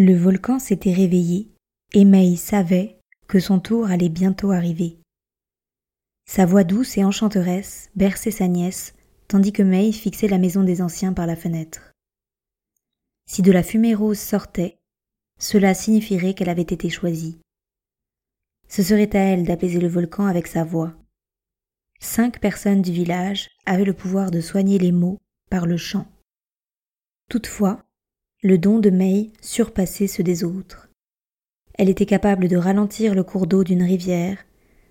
Le volcan s'était réveillé et May savait que son tour allait bientôt arriver. Sa voix douce et enchanteresse berçait sa nièce tandis que May fixait la maison des anciens par la fenêtre. Si de la fumée rose sortait, cela signifierait qu'elle avait été choisie. Ce serait à elle d'apaiser le volcan avec sa voix. Cinq personnes du village avaient le pouvoir de soigner les maux par le chant. Toutefois, le don de May surpassait ceux des autres. Elle était capable de ralentir le cours d'eau d'une rivière,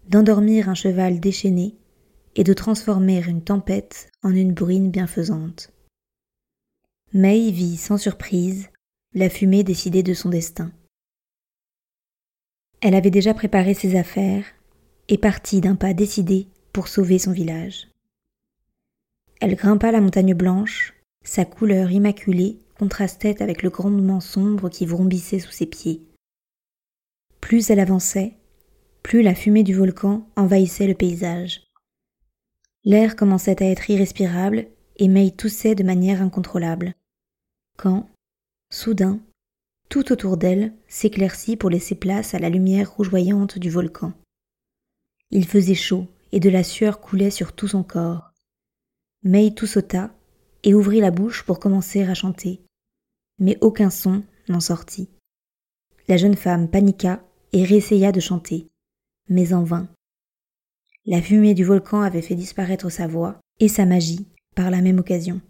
d'endormir un cheval déchaîné et de transformer une tempête en une bruine bienfaisante. May vit sans surprise la fumée décider de son destin. Elle avait déjà préparé ses affaires et partit d'un pas décidé pour sauver son village. Elle grimpa la montagne blanche, sa couleur immaculée contrastait avec le grondement sombre qui vrombissait sous ses pieds. Plus elle avançait, plus la fumée du volcan envahissait le paysage. L'air commençait à être irrespirable et May toussait de manière incontrôlable. Quand, soudain, tout autour d'elle s'éclaircit pour laisser place à la lumière rougeoyante du volcan. Il faisait chaud et de la sueur coulait sur tout son corps. May tout et ouvrit la bouche pour commencer à chanter mais aucun son n'en sortit. La jeune femme paniqua et réessaya de chanter, mais en vain. La fumée du volcan avait fait disparaître sa voix et sa magie par la même occasion.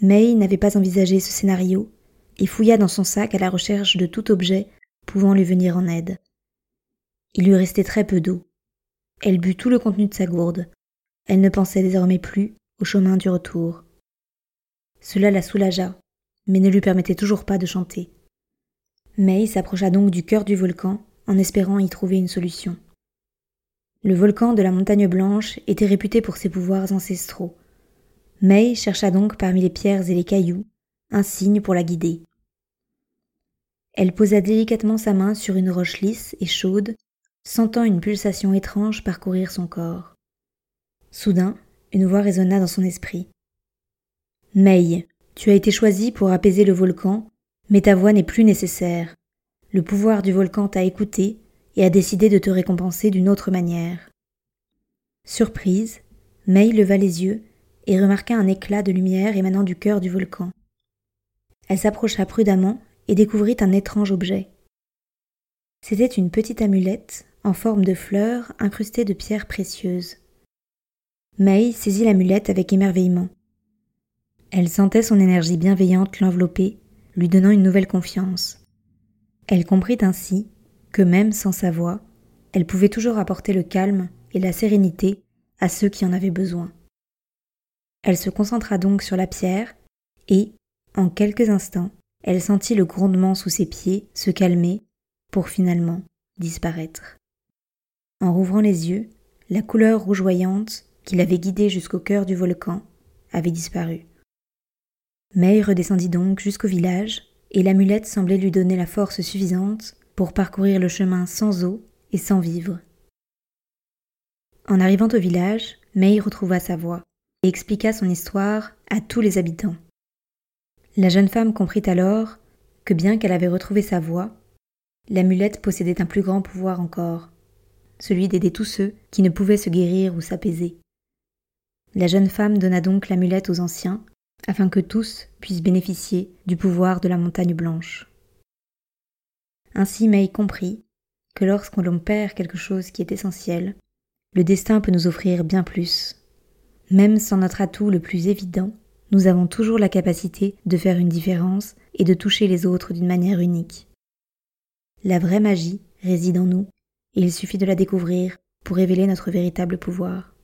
May n'avait pas envisagé ce scénario et fouilla dans son sac à la recherche de tout objet pouvant lui venir en aide. Il lui restait très peu d'eau. Elle but tout le contenu de sa gourde. Elle ne pensait désormais plus au chemin du retour. Cela la soulagea mais ne lui permettait toujours pas de chanter. May s'approcha donc du cœur du volcan en espérant y trouver une solution. Le volcan de la montagne blanche était réputé pour ses pouvoirs ancestraux. May chercha donc parmi les pierres et les cailloux un signe pour la guider. Elle posa délicatement sa main sur une roche lisse et chaude, sentant une pulsation étrange parcourir son corps. Soudain, une voix résonna dans son esprit. May, tu as été choisi pour apaiser le volcan, mais ta voix n'est plus nécessaire. Le pouvoir du volcan t'a écouté et a décidé de te récompenser d'une autre manière. Surprise, May leva les yeux et remarqua un éclat de lumière émanant du cœur du volcan. Elle s'approcha prudemment et découvrit un étrange objet. C'était une petite amulette en forme de fleur incrustée de pierres précieuses. May saisit l'amulette avec émerveillement. Elle sentait son énergie bienveillante l'envelopper, lui donnant une nouvelle confiance. Elle comprit ainsi que même sans sa voix, elle pouvait toujours apporter le calme et la sérénité à ceux qui en avaient besoin. Elle se concentra donc sur la pierre et, en quelques instants, elle sentit le grondement sous ses pieds se calmer pour finalement disparaître. En rouvrant les yeux, la couleur rougeoyante qui l'avait guidée jusqu'au cœur du volcan avait disparu. May redescendit donc jusqu'au village, et l'amulette semblait lui donner la force suffisante pour parcourir le chemin sans eau et sans vivre. En arrivant au village, May retrouva sa voix et expliqua son histoire à tous les habitants. La jeune femme comprit alors que bien qu'elle avait retrouvé sa voix, l'amulette possédait un plus grand pouvoir encore, celui d'aider tous ceux qui ne pouvaient se guérir ou s'apaiser. La jeune femme donna donc l'amulette aux anciens afin que tous puissent bénéficier du pouvoir de la montagne blanche. Ainsi May comprit que lorsqu'on l'on perd quelque chose qui est essentiel, le destin peut nous offrir bien plus. Même sans notre atout le plus évident, nous avons toujours la capacité de faire une différence et de toucher les autres d'une manière unique. La vraie magie réside en nous, et il suffit de la découvrir pour révéler notre véritable pouvoir.